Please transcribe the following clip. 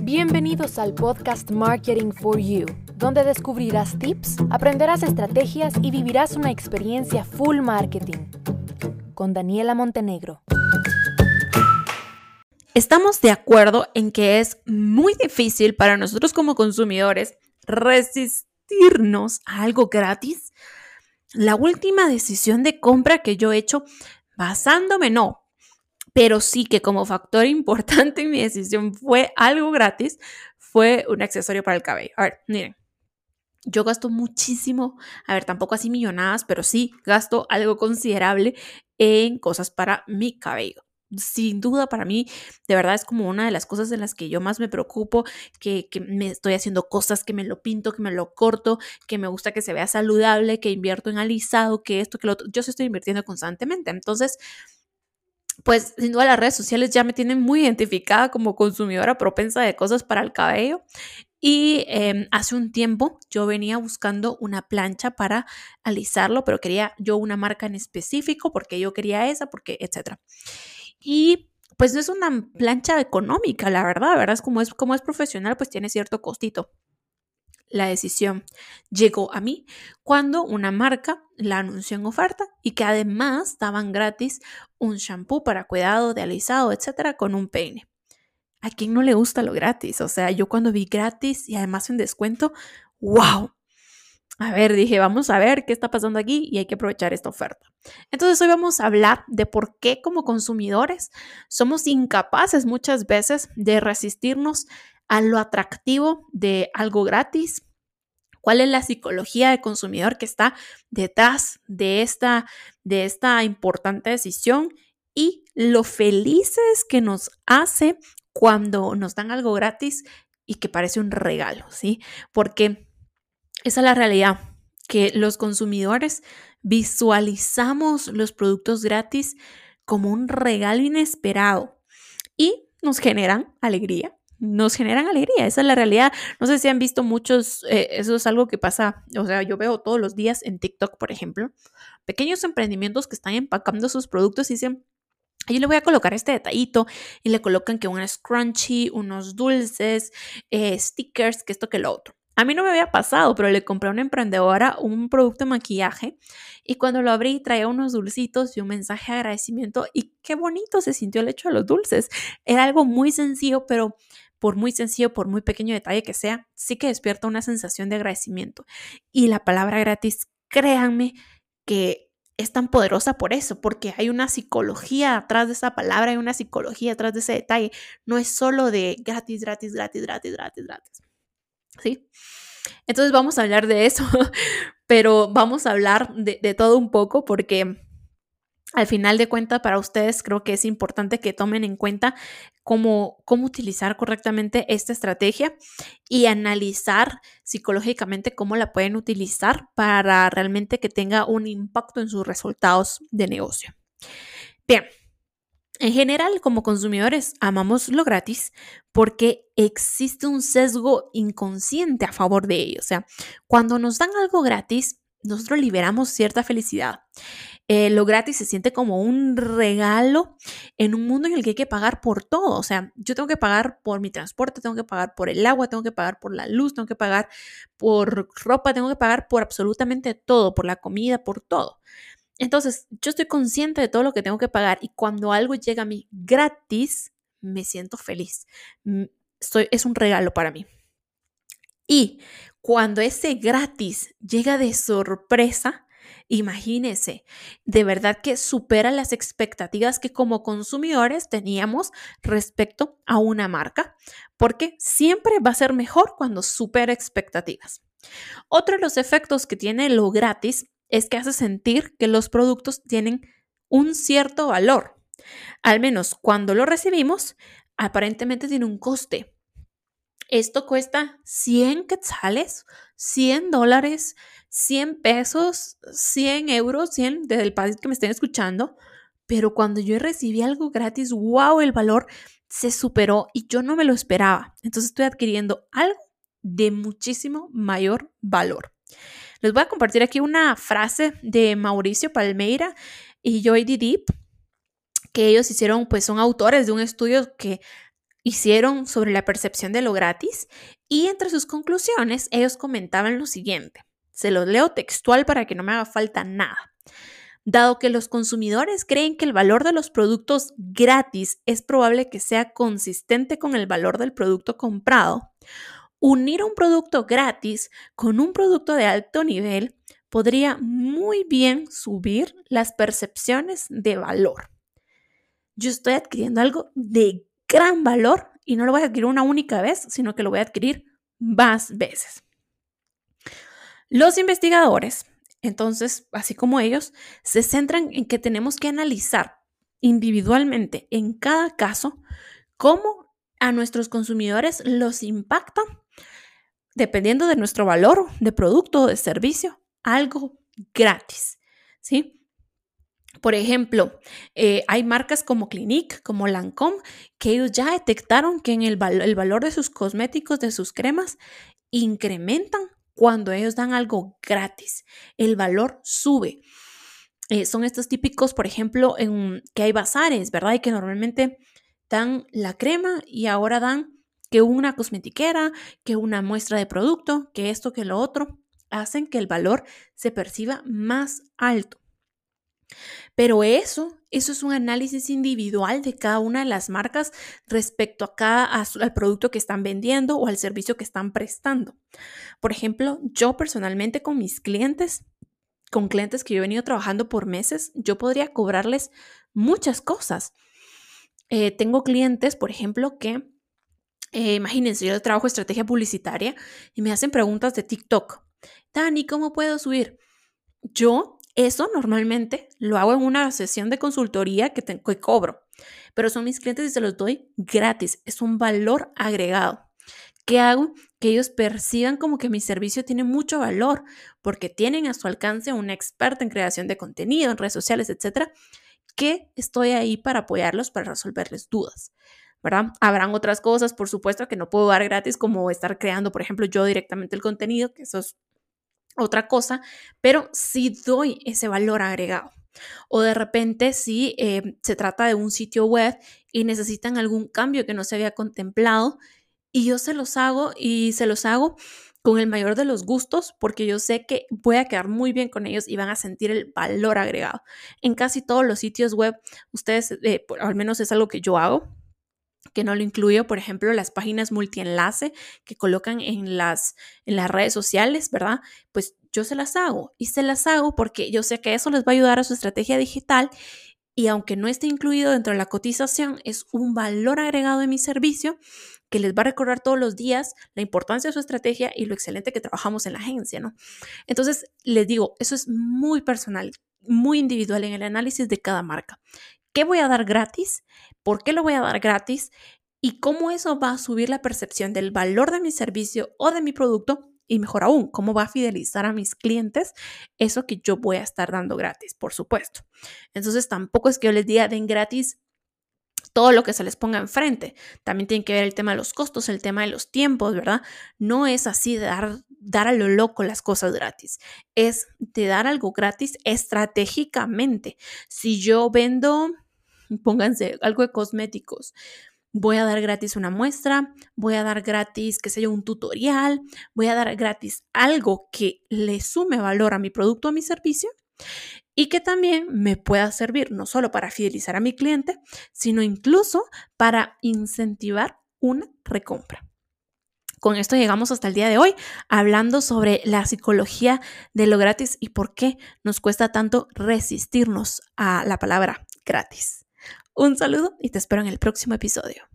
Bienvenidos al podcast Marketing for You, donde descubrirás tips, aprenderás estrategias y vivirás una experiencia full marketing. Con Daniela Montenegro. Estamos de acuerdo en que es muy difícil para nosotros como consumidores resistirnos a algo gratis. La última decisión de compra que yo he hecho basándome, no, pero sí que como factor importante en mi decisión fue algo gratis, fue un accesorio para el cabello. A ver, miren, yo gasto muchísimo, a ver, tampoco así millonadas, pero sí gasto algo considerable en cosas para mi cabello. Sin duda, para mí, de verdad es como una de las cosas en las que yo más me preocupo, que, me estoy haciendo cosas, que me lo pinto, que me lo corto, que me gusta que se vea saludable, que invierto en alisado, que esto, que lo otro. Yo se estoy invirtiendo constantemente. Entonces, pues sin duda las redes sociales ya me tienen muy identificada como consumidora propensa de cosas para el cabello. Y em, hace un tiempo yo venía buscando una plancha para alisarlo, pero quería yo una marca en específico porque yo quería esa, porque, etcétera. Y pues no es una plancha económica, la verdad, ¿verdad? Como es, como es profesional, pues tiene cierto costito la decisión llegó a mí cuando una marca la anunció en oferta y que además daban gratis un shampoo para cuidado de alisado, etcétera, con un peine. ¿A quién no le gusta lo gratis? O sea, yo cuando vi gratis y además en descuento, ¡wow! A ver, dije, vamos a ver qué está pasando aquí y hay que aprovechar esta oferta. Entonces hoy vamos a hablar de por qué como consumidores somos incapaces muchas veces de resistirnos a lo atractivo de algo gratis, cuál es la psicología del consumidor que está detrás de esta, de esta importante decisión y lo felices que nos hace cuando nos dan algo gratis y que parece un regalo, ¿sí? Porque esa es la realidad, que los consumidores visualizamos los productos gratis como un regalo inesperado y nos generan alegría, nos generan alegría, esa es la realidad. No sé si han visto muchos, eh, eso es algo que pasa, o sea, yo veo todos los días en TikTok, por ejemplo, pequeños emprendimientos que están empacando sus productos y dicen, yo le voy a colocar este detallito y le colocan que un scrunchy, unos dulces, eh, stickers, que esto, que lo otro. A mí no me había pasado, pero le compré a una emprendedora un producto de maquillaje y cuando lo abrí traía unos dulcitos y un mensaje de agradecimiento y qué bonito se sintió el hecho de los dulces. Era algo muy sencillo, pero por muy sencillo, por muy pequeño detalle que sea, sí que despierta una sensación de agradecimiento. Y la palabra gratis, créanme que es tan poderosa por eso, porque hay una psicología atrás de esa palabra, hay una psicología atrás de ese detalle. No es solo de gratis, gratis, gratis, gratis, gratis, gratis. ¿Sí? Entonces vamos a hablar de eso, pero vamos a hablar de, de todo un poco porque al final de cuentas, para ustedes creo que es importante que tomen en cuenta cómo, cómo utilizar correctamente esta estrategia y analizar psicológicamente cómo la pueden utilizar para realmente que tenga un impacto en sus resultados de negocio. Bien, en general, como consumidores, amamos lo gratis porque existe un sesgo inconsciente a favor de ello. O sea, cuando nos dan algo gratis, nosotros liberamos cierta felicidad. Eh, lo gratis se siente como un regalo en un mundo en el que hay que pagar por todo. O sea, yo tengo que pagar por mi transporte, tengo que pagar por el agua, tengo que pagar por la luz, tengo que pagar por ropa, tengo que pagar por absolutamente todo, por la comida, por todo. Entonces, yo estoy consciente de todo lo que tengo que pagar y cuando algo llega a mí gratis, me siento feliz. Es un regalo para mí. Y cuando ese gratis llega de sorpresa, imagínese, de verdad que supera las expectativas que como consumidores teníamos respecto a una marca, porque siempre va a ser mejor cuando supera expectativas. Otro de los efectos que tiene lo gratis es que hace sentir que los productos tienen un cierto valor. Al menos cuando lo recibimos, aparentemente tiene un coste, esto cuesta 100 quetzales, 100 dólares, 100 pesos, 100 euros, 100 desde el país que me estén escuchando. Pero cuando yo recibí algo gratis, wow, el valor se superó y yo no me lo esperaba. Entonces estoy adquiriendo algo de muchísimo mayor valor. Les voy a compartir aquí una frase de Mauricio Palmeira y Joy Deep, que ellos hicieron, pues son autores de un estudio que hicieron sobre la percepción de lo gratis y entre sus conclusiones ellos comentaban lo siguiente. Se los leo textual para que no me haga falta nada. Dado que los consumidores creen que el valor de los productos gratis es probable que sea consistente con el valor del producto comprado, unir un producto gratis con un producto de alto nivel podría muy bien subir las percepciones de valor. Yo estoy adquiriendo algo de gran valor y no lo voy a adquirir una única vez, sino que lo voy a adquirir más veces. Los investigadores, entonces, así como ellos, se centran en que tenemos que analizar individualmente en cada caso cómo a nuestros consumidores los impacta, dependiendo de nuestro valor de producto o de servicio, algo gratis. ¿Sí? Por ejemplo, eh, hay marcas como Clinique, como Lancome, que ellos ya detectaron que en el, el valor de sus cosméticos, de sus cremas, incrementan cuando ellos dan algo gratis. El valor sube. Eh, son estos típicos, por ejemplo, en, que hay bazares, ¿verdad? Y que normalmente dan la crema y ahora dan que una cosmetiquera, que una muestra de producto, que esto, que lo otro, hacen que el valor se perciba más alto. Pero eso, eso es un análisis individual de cada una de las marcas respecto a cada al producto que están vendiendo o al servicio que están prestando. Por ejemplo, yo personalmente con mis clientes, con clientes que yo he venido trabajando por meses, yo podría cobrarles muchas cosas. Eh, tengo clientes, por ejemplo, que eh, imagínense, yo trabajo estrategia publicitaria y me hacen preguntas de TikTok. Dani, ¿cómo puedo subir? Yo eso normalmente lo hago en una sesión de consultoría que, que cobro, pero son mis clientes y se los doy gratis. Es un valor agregado. ¿Qué hago? Que ellos perciban como que mi servicio tiene mucho valor porque tienen a su alcance una experta en creación de contenido, en redes sociales, etcétera, que estoy ahí para apoyarlos, para resolverles dudas. ¿verdad? Habrán otras cosas, por supuesto, que no puedo dar gratis, como estar creando, por ejemplo, yo directamente el contenido, que eso es otra cosa, pero sí doy ese valor agregado. O de repente si eh, se trata de un sitio web y necesitan algún cambio que no se había contemplado y yo se los hago y se los hago con el mayor de los gustos porque yo sé que voy a quedar muy bien con ellos y van a sentir el valor agregado. En casi todos los sitios web, ustedes, eh, al menos es algo que yo hago, que no lo incluyo, por ejemplo, las páginas multienlace que colocan en las, en las redes sociales, ¿verdad? Pues yo se las hago y se las hago porque yo sé que eso les va a ayudar a su estrategia digital y aunque no esté incluido dentro de la cotización, es un valor agregado de mi servicio que les va a recordar todos los días la importancia de su estrategia y lo excelente que trabajamos en la agencia, ¿no? Entonces, les digo, eso es muy personal, muy individual en el análisis de cada marca. ¿Qué voy a dar gratis? ¿Por qué lo voy a dar gratis? ¿Y cómo eso va a subir la percepción del valor de mi servicio o de mi producto? Y mejor aún, cómo va a fidelizar a mis clientes eso que yo voy a estar dando gratis, por supuesto. Entonces tampoco es que yo les diga den gratis todo lo que se les ponga enfrente. También tiene que ver el tema de los costos, el tema de los tiempos, ¿verdad? No es así de dar, dar a lo loco las cosas gratis. Es de dar algo gratis estratégicamente. Si yo vendo pónganse algo de cosméticos. Voy a dar gratis una muestra, voy a dar gratis, qué sé yo, un tutorial, voy a dar gratis algo que le sume valor a mi producto, a mi servicio y que también me pueda servir no solo para fidelizar a mi cliente, sino incluso para incentivar una recompra. Con esto llegamos hasta el día de hoy hablando sobre la psicología de lo gratis y por qué nos cuesta tanto resistirnos a la palabra gratis. Un saludo y te espero en el próximo episodio.